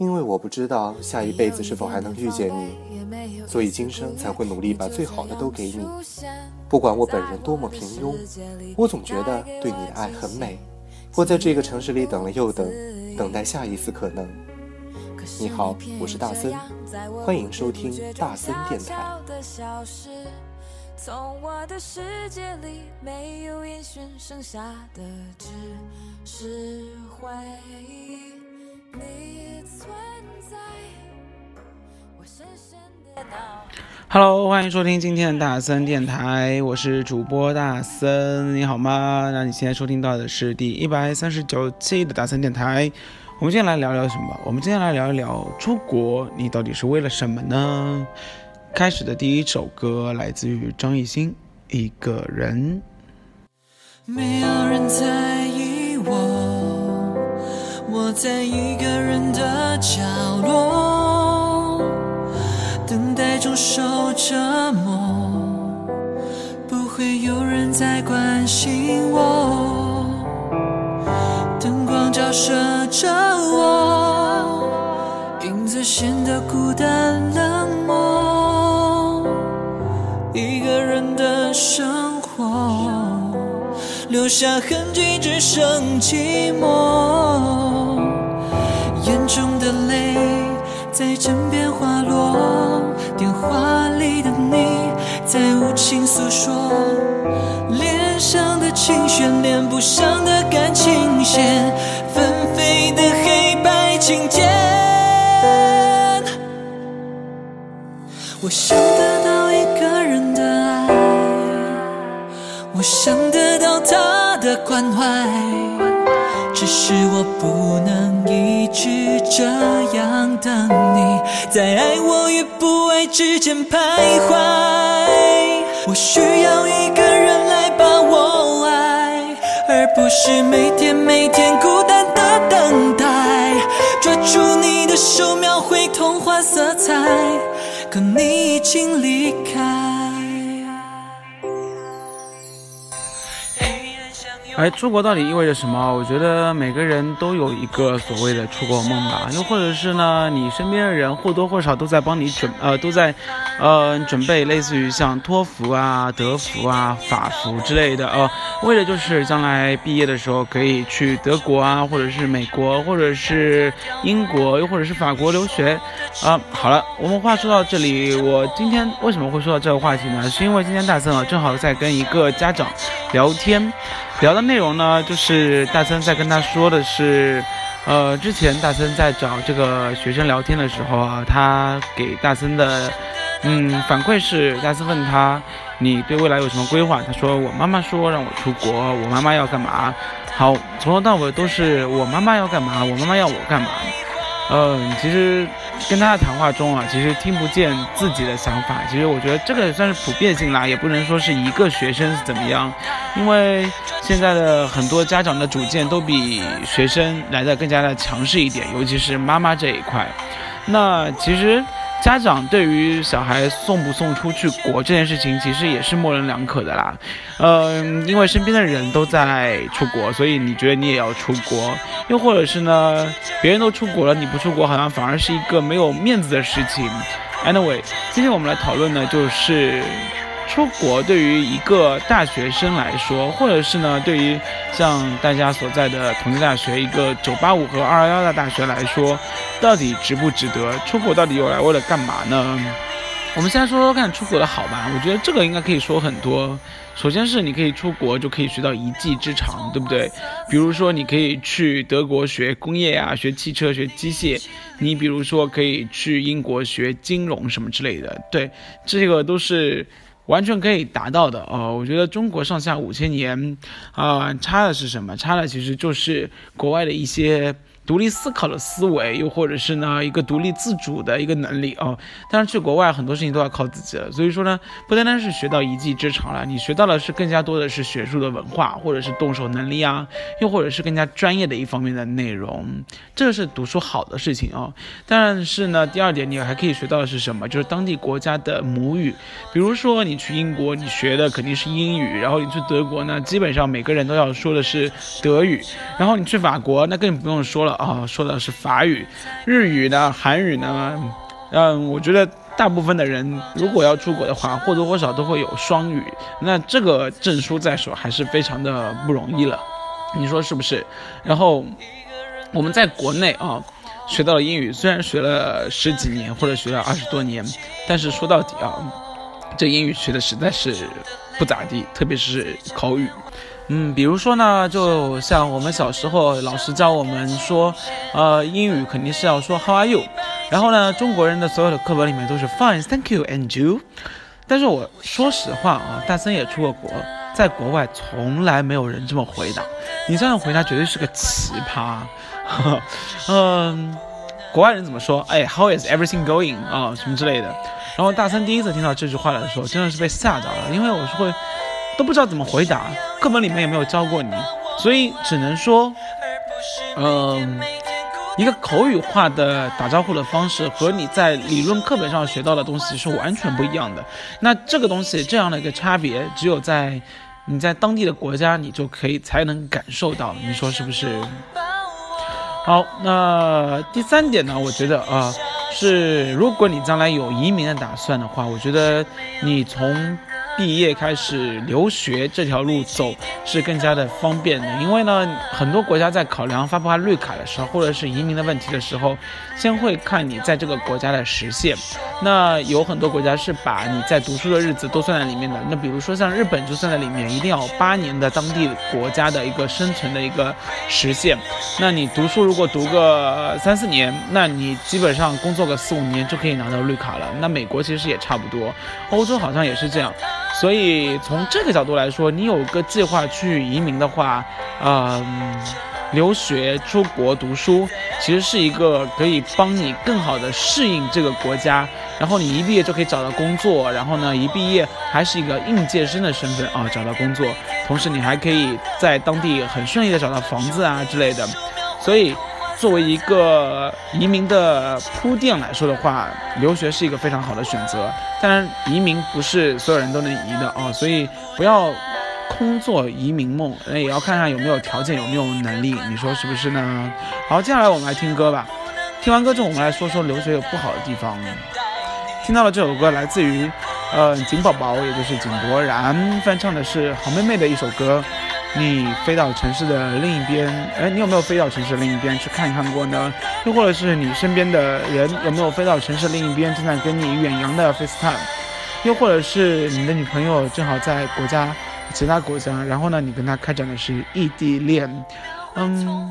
因为我不知道下一辈子是否还能遇见你，所以今生才会努力把最好的都给你。不管我本人多么平庸，我总觉得对你的爱很美。我在这个城市里等了又等，等待下一次可能。你好，我是大森，欢迎收听大森电台。从我的世界里没有烟熏，剩下的只是回忆。你存在我深深的脑 Hello，欢迎收听今天的大森电台，我是主播大森，你好吗？那你现在收听到的是第一百三十九期的大森电台。我们今天来聊聊什么？我们今天来聊一聊出国，你到底是为了什么呢？开始的第一首歌来自于张艺兴，《一个人》。没有人在意。我在一个人的角落，等待中受折磨，不会有人再关心我。灯光照射着我，影子显得孤单冷漠。一个人的生活，留下痕迹，只剩寂寞。在枕边滑落，电话里的你在无情诉说，脸上的情绪，连不上的感情线，纷飞的黑白琴键。我想得到一个人的爱，我想得到他的关怀，是我不能一。直这样等你，在爱我与不爱之间徘徊。我需要一个人来把我爱，而不是每天每天孤单的等待。抓住你的手，描绘童话色彩，可你已经离开。哎，出国到底意味着什么？我觉得每个人都有一个所谓的出国梦吧，又或者是呢，你身边的人或多或少都在帮你准，呃，都在，呃，准备类似于像托福啊、德福啊、法服之类的，呃，为了就是将来毕业的时候可以去德国啊，或者是美国，或者是英国，又或者是法国留学。啊，好了，我们话说到这里，我今天为什么会说到这个话题呢？是因为今天大森啊，正好在跟一个家长聊天。聊的内容呢，就是大森在跟他说的是，呃，之前大森在找这个学生聊天的时候啊，他给大森的，嗯，反馈是，大森问他，你对未来有什么规划？他说，我妈妈说让我出国，我妈妈要干嘛？好，从头到尾都是我妈妈要干嘛，我妈妈要我干嘛？嗯，其实。跟他的谈话中啊，其实听不见自己的想法。其实我觉得这个算是普遍性啦，也不能说是一个学生是怎么样，因为现在的很多家长的主见都比学生来的更加的强势一点，尤其是妈妈这一块。那其实。家长对于小孩送不送出去国这件事情，其实也是模棱两可的啦。嗯，因为身边的人都在出国，所以你觉得你也要出国，又或者是呢，别人都出国了，你不出国，好像反而是一个没有面子的事情。Anyway，今天我们来讨论的就是。出国对于一个大学生来说，或者是呢，对于像大家所在的同济大学一个九八五和二幺幺的大学来说，到底值不值得？出国到底又来为了干嘛呢？我们先说说看出国的好吧，我觉得这个应该可以说很多。首先是你可以出国就可以学到一技之长，对不对？比如说你可以去德国学工业啊，学汽车、学机械。你比如说可以去英国学金融什么之类的，对，这个都是完全可以达到的哦。我觉得中国上下五千年，啊，差的是什么？差的其实就是国外的一些。独立思考的思维，又或者是呢一个独立自主的一个能力哦。当然去国外很多事情都要靠自己了，所以说呢，不单单是学到一技之长了，你学到的是更加多的是学术的文化，或者是动手能力啊，又或者是更加专业的一方面的内容，这是读书好的事情哦。但是呢，第二点你还可以学到的是什么？就是当地国家的母语，比如说你去英国，你学的肯定是英语，然后你去德国呢，基本上每个人都要说的是德语，然后你去法国，那更不用说了。啊，说的是法语、日语呢，韩语呢，嗯，我觉得大部分的人如果要出国的话，或多或少都会有双语，那这个证书在手还是非常的不容易了，你说是不是？然后我们在国内啊，学到了英语，虽然学了十几年或者学了二十多年，但是说到底啊，这英语学的实在是不咋地，特别是口语。嗯，比如说呢，就像我们小时候老师教我们说，呃，英语肯定是要说 How are you？然后呢，中国人的所有的课本里面都是 Fine，Thank you，and you。但是我说实话啊，大森也出过国，在国外从来没有人这么回答。你这样回答绝对是个奇葩。嗯，国外人怎么说？哎，How is everything going？啊，什么之类的。然后大森第一次听到这句话的时候，真的是被吓到了，因为我是会。都不知道怎么回答，课本里面也没有教过你，所以只能说，嗯，一个口语化的打招呼的方式和你在理论课本上学到的东西是完全不一样的。那这个东西这样的一个差别，只有在你在当地的国家，你就可以才能感受到。你说是不是？好，那第三点呢？我觉得啊，是如果你将来有移民的打算的话，我觉得你从。毕业开始留学这条路走是更加的方便的，因为呢，很多国家在考量发不发绿卡的时候，或者是移民的问题的时候，先会看你在这个国家的实现。那有很多国家是把你在读书的日子都算在里面的。那比如说像日本就算在里面，一定要八年的当地国家的一个生存的一个实现。那你读书如果读个三四年，那你基本上工作个四五年就可以拿到绿卡了。那美国其实也差不多，欧洲好像也是这样。所以从这个角度来说，你有个计划去移民的话，嗯，留学出国读书，其实是一个可以帮你更好的适应这个国家，然后你一毕业就可以找到工作，然后呢，一毕业还是一个应届生的身份啊，找到工作，同时你还可以在当地很顺利的找到房子啊之类的，所以。作为一个移民的铺垫来说的话，留学是一个非常好的选择。当然，移民不是所有人都能移的啊，所以不要空做移民梦，那也要看看有没有条件，有没有能力，你说是不是呢？好，接下来我们来听歌吧。听完歌之后，我们来说说留学有不好的地方。听到了这首歌，来自于呃景宝宝，也就是井柏然翻唱的是好妹妹的一首歌。你飞到城市的另一边，哎，你有没有飞到城市另一边去看一看过呢？又或者是你身边的人有没有飞到城市另一边，正在跟你远洋的 FaceTime？又或者是你的女朋友正好在国家其他国家，然后呢，你跟她开展的是异地恋？嗯，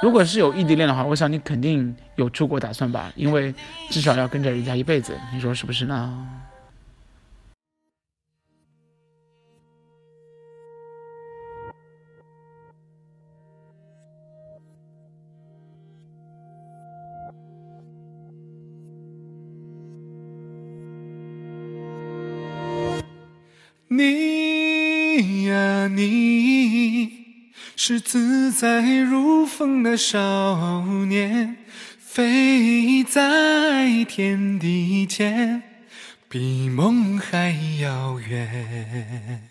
如果是有异地恋的话，我想你肯定有出国打算吧，因为至少要跟着人家一辈子，你说是不是呢？你呀，你是自在如风的少年，飞在天地间，比梦还遥远。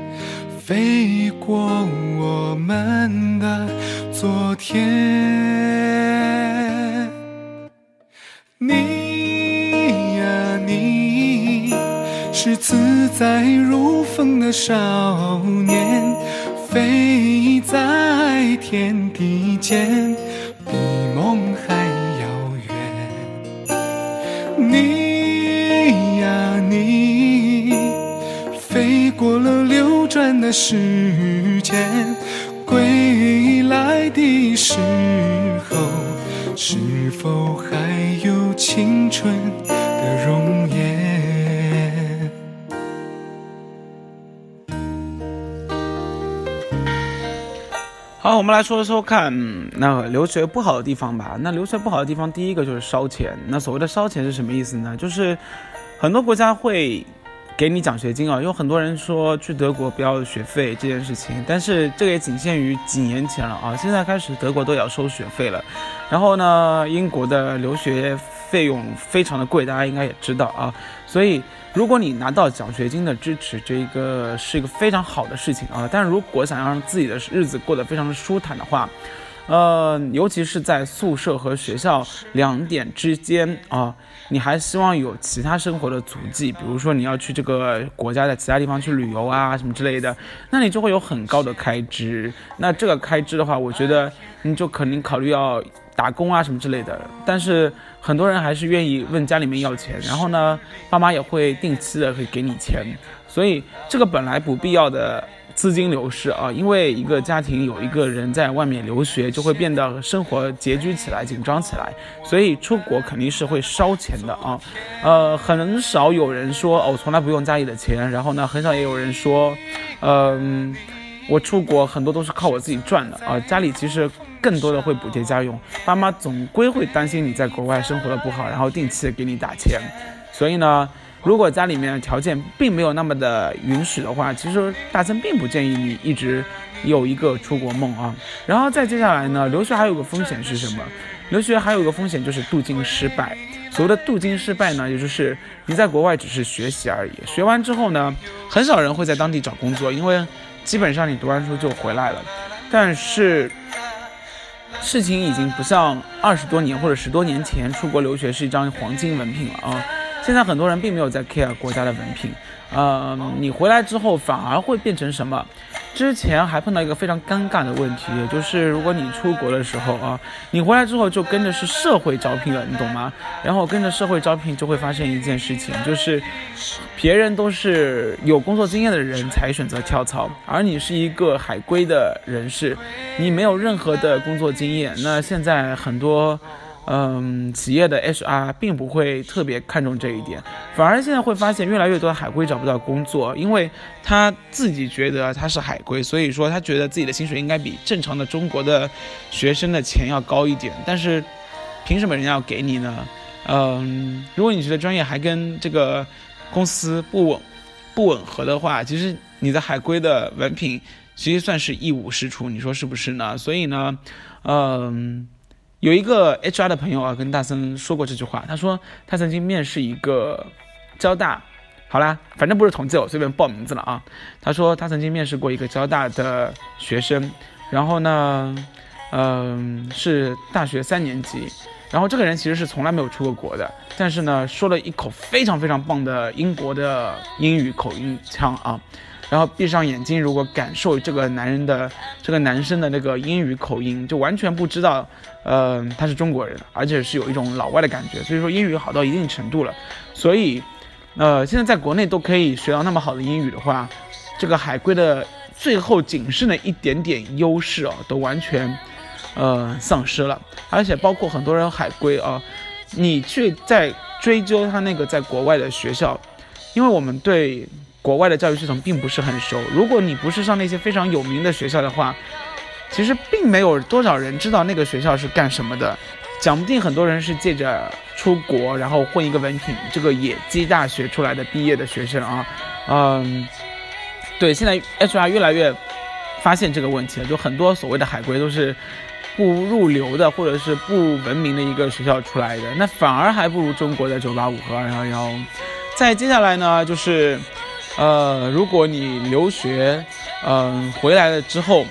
飞过我们的昨天。你呀你，是自在如风的少年，飞在天地间，的时间，归来的时候，是否还有青春的容颜？好，我们来说说看，那留学不好的地方吧。那留学不好的地方，第一个就是烧钱。那所谓的烧钱是什么意思呢？就是很多国家会给你奖学金啊，有很多人说去德国不要学费这件事情，但是这个也仅限于几年前了啊。现在开始德国都要收学费了，然后呢，英国的留学费用非常的贵，大家应该也知道啊。所以，如果你拿到奖学金的支持，这一个是一个非常好的事情啊。但如果想要让自己的日子过得非常的舒坦的话，呃，尤其是在宿舍和学校两点之间啊，你还希望有其他生活的足迹，比如说你要去这个国家的其他地方去旅游啊什么之类的，那你就会有很高的开支。那这个开支的话，我觉得你就肯定考虑要打工啊什么之类的。但是很多人还是愿意问家里面要钱，然后呢，爸妈也会定期的会给你钱，所以这个本来不必要的。资金流失啊，因为一个家庭有一个人在外面留学，就会变得生活拮据起来、紧张起来，所以出国肯定是会烧钱的啊。呃，很少有人说哦，从来不用家里的钱，然后呢，很少也有人说，嗯、我出国很多都是靠我自己赚的啊。家里其实更多的会补贴家用，爸妈总归会担心你在国外生活的不好，然后定期给你打钱，所以呢。如果家里面的条件并没有那么的允许的话，其实大森并不建议你一直有一个出国梦啊。然后再接下来呢，留学还有个风险是什么？留学还有一个风险就是镀金失败。所谓的镀金失败呢，也就是你在国外只是学习而已，学完之后呢，很少人会在当地找工作，因为基本上你读完书就回来了。但是事情已经不像二十多年或者十多年前出国留学是一张黄金文凭了啊。现在很多人并没有在 care 国家的文凭，呃，你回来之后反而会变成什么？之前还碰到一个非常尴尬的问题，就是如果你出国的时候啊，你回来之后就跟着是社会招聘了，你懂吗？然后跟着社会招聘就会发生一件事情，就是别人都是有工作经验的人才选择跳槽，而你是一个海归的人士，你没有任何的工作经验。那现在很多。嗯，企业的 HR 并不会特别看重这一点，反而现在会发现越来越多的海归找不到工作，因为他自己觉得他是海归，所以说他觉得自己的薪水应该比正常的中国的学生的钱要高一点，但是凭什么人家要给你呢？嗯，如果你觉得专业还跟这个公司不吻不吻合的话，其实你的海归的文凭其实算是一无是处，你说是不是呢？所以呢，嗯。有一个 HR 的朋友啊，跟大森说过这句话。他说他曾经面试一个交大，好啦，反正不是统计，我随便报名字了啊。他说他曾经面试过一个交大的学生，然后呢，嗯、是大学三年级，然后这个人其实是从来没有出过国的，但是呢，说了一口非常非常棒的英国的英语口音腔啊。然后闭上眼睛，如果感受这个男人的这个男生的那个英语口音，就完全不知道，呃，他是中国人，而且是有一种老外的感觉。所以说英语好到一定程度了。所以，呃，现在在国内都可以学到那么好的英语的话，这个海归的最后仅剩的一点点优势哦，都完全，呃，丧失了。而且包括很多人海归啊，你去在追究他那个在国外的学校，因为我们对。国外的教育系统并不是很熟。如果你不是上那些非常有名的学校的话，其实并没有多少人知道那个学校是干什么的。讲不定很多人是借着出国，然后混一个文凭，这个野鸡大学出来的毕业的学生啊，嗯，对，现在 HR 越来越发现这个问题了，就很多所谓的海归都是不入流的，或者是不文明的一个学校出来的，那反而还不如中国的九八五和二幺幺。再接下来呢，就是，呃，如果你留学，嗯，回来了之后。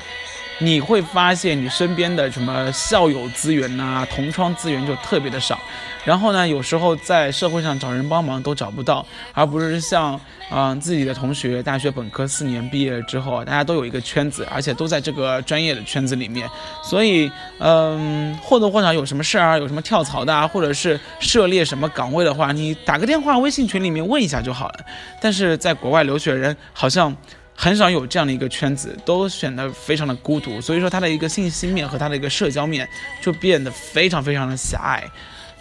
你会发现你身边的什么校友资源呐、同窗资源就特别的少，然后呢，有时候在社会上找人帮忙都找不到，而不是像嗯自己的同学大学本科四年毕业之后，大家都有一个圈子，而且都在这个专业的圈子里面，所以嗯或多或少有什么事儿啊，有什么跳槽的啊，或者是涉猎什么岗位的话，你打个电话微信群里面问一下就好了。但是在国外留学人好像。很少有这样的一个圈子，都显得非常的孤独，所以说他的一个信息面和他的一个社交面就变得非常非常的狭隘，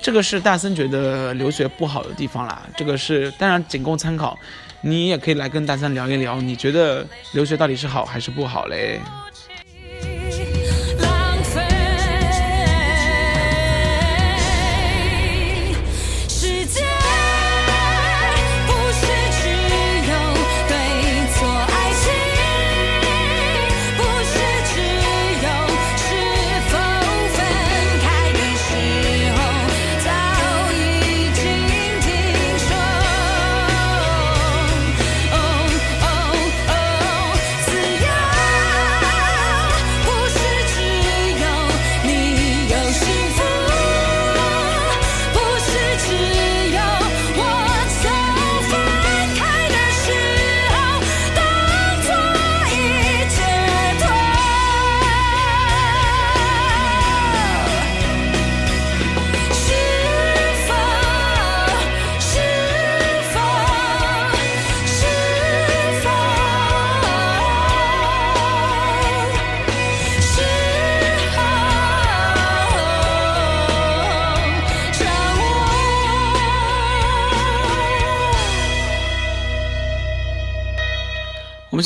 这个是大森觉得留学不好的地方啦。这个是当然仅供参考，你也可以来跟大森聊一聊，你觉得留学到底是好还是不好嘞？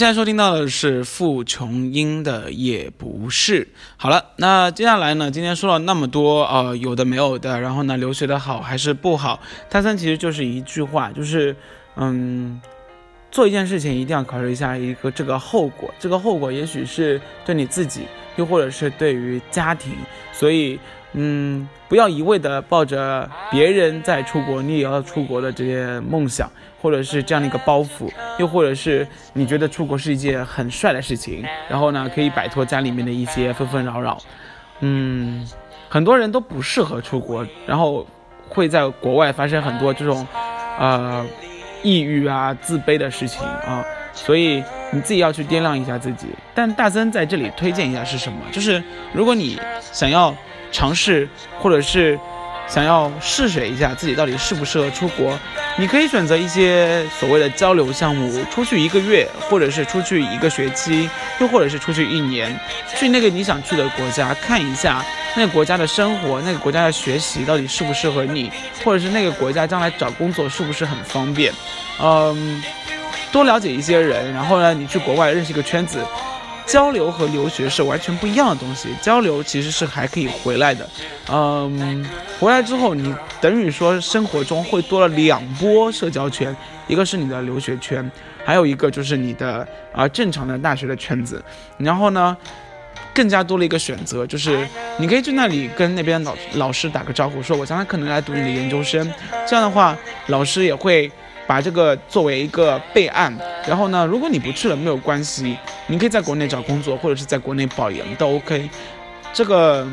现在收听到的是傅琼英的《也不是》。好了，那接下来呢？今天说了那么多，呃，有的没有的，然后呢，留学的好还是不好？大三其实就是一句话，就是，嗯，做一件事情一定要考虑一下一个这个后果，这个后果也许是对你自己，又或者是对于家庭，所以。嗯，不要一味的抱着别人在出国，你也要出国的这些梦想，或者是这样的一个包袱，又或者是你觉得出国是一件很帅的事情，然后呢，可以摆脱家里面的一些纷纷扰扰。嗯，很多人都不适合出国，然后会在国外发生很多这种，呃，抑郁啊、自卑的事情啊，所以你自己要去掂量一下自己。但大森在这里推荐一下是什么？就是如果你想要。尝试，或者是想要试水一下自己到底适不适合出国，你可以选择一些所谓的交流项目，出去一个月，或者是出去一个学期，又或者是出去一年，去那个你想去的国家看一下那个国家的生活，那个国家的学习到底适不适合你，或者是那个国家将来找工作是不是很方便，嗯，多了解一些人，然后呢，你去国外认识一个圈子。交流和留学是完全不一样的东西。交流其实是还可以回来的，嗯，回来之后你等于说生活中会多了两波社交圈，一个是你的留学圈，还有一个就是你的啊正常的大学的圈子。然后呢，更加多了一个选择，就是你可以去那里跟那边老老师打个招呼，说我将来可能来读你的研究生。这样的话，老师也会。把这个作为一个备案，然后呢，如果你不去了没有关系，你可以在国内找工作，或者是在国内保研都 OK，这个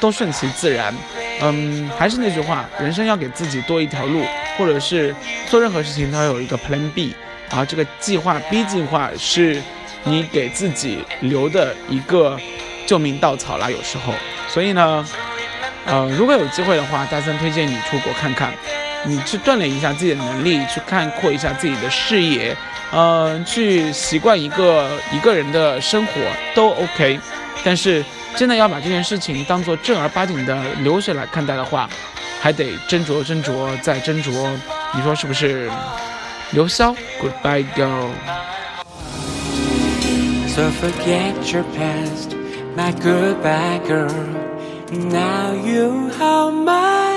都顺其自然。嗯，还是那句话，人生要给自己多一条路，或者是做任何事情都要有一个 Plan B，然后这个计划 B 计划是你给自己留的一个救命稻草啦，有时候。所以呢，呃，如果有机会的话，大森推荐你出国看看。你去锻炼一下自己的能力，去看扩一下自己的视野，嗯，去习惯一个一个人的生活都 OK。但是真的要把这件事情当做正儿八经的流水来看待的话，还得斟酌斟酌再斟酌。你说是不是？刘潇，Goodbye girl。So forget your past, my goodbye girl. Now you have my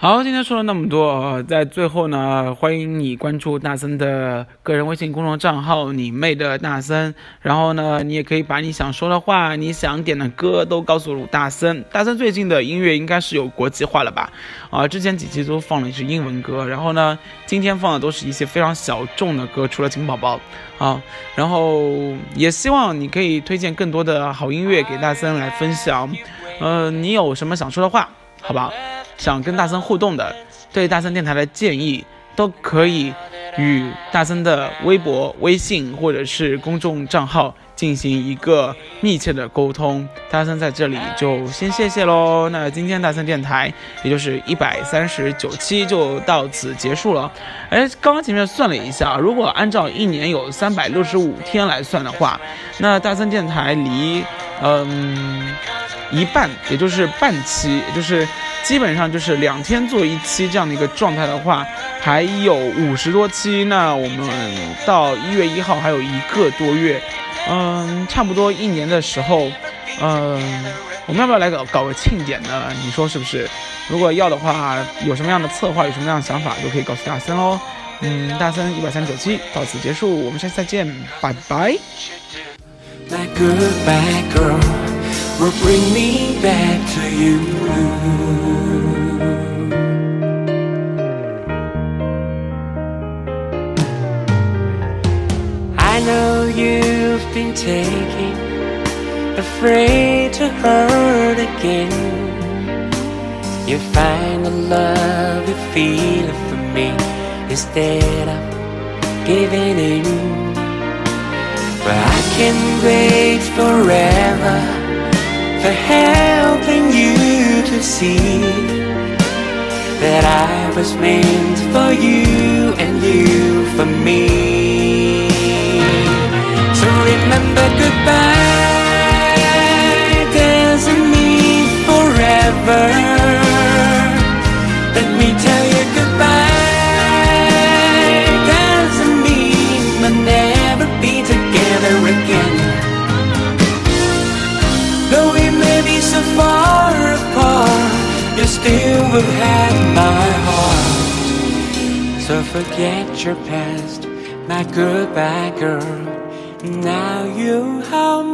好，今天说了那么多，在最后呢，欢迎你关注大森的个人微信公众账号“你妹的大森”，然后呢，你也可以把你想说的话、你想点的歌都告诉鲁大森。大森最近的音乐应该是有国际化了吧？啊，之前几期都放了一些英文歌，然后呢，今天放的都是一些非常小众的歌，除了金宝宝啊，然后也希望你可以推荐更多的好音乐给大森来分享。呃，你有什么想说的话？好吧？想跟大森互动的，对大森电台的建议，都可以与大森的微博、微信或者是公众账号进行一个密切的沟通。大森在这里就先谢谢喽。那今天大森电台也就是一百三十九期就到此结束了。哎，刚刚前面算了一下，如果按照一年有三百六十五天来算的话，那大森电台离嗯一半，也就是半期，也就是。基本上就是两天做一期这样的一个状态的话，还有五十多期，那我们到一月一号还有一个多月，嗯，差不多一年的时候，嗯，我们要不要来搞搞个庆典呢？你说是不是？如果要的话，有什么样的策划，有什么样的想法，都可以告诉大森哦。嗯，大森一百三十九期到此结束，我们下期再见，拜拜。Will bring me back to you. I know you've been taking, afraid to hurt again. You find the love you feel for me instead of giving in. But I can wait forever for helping you to see that I was meant for you and you for me. So remember goodbye doesn't mean forever. Your past, my goodbye girl. Now you my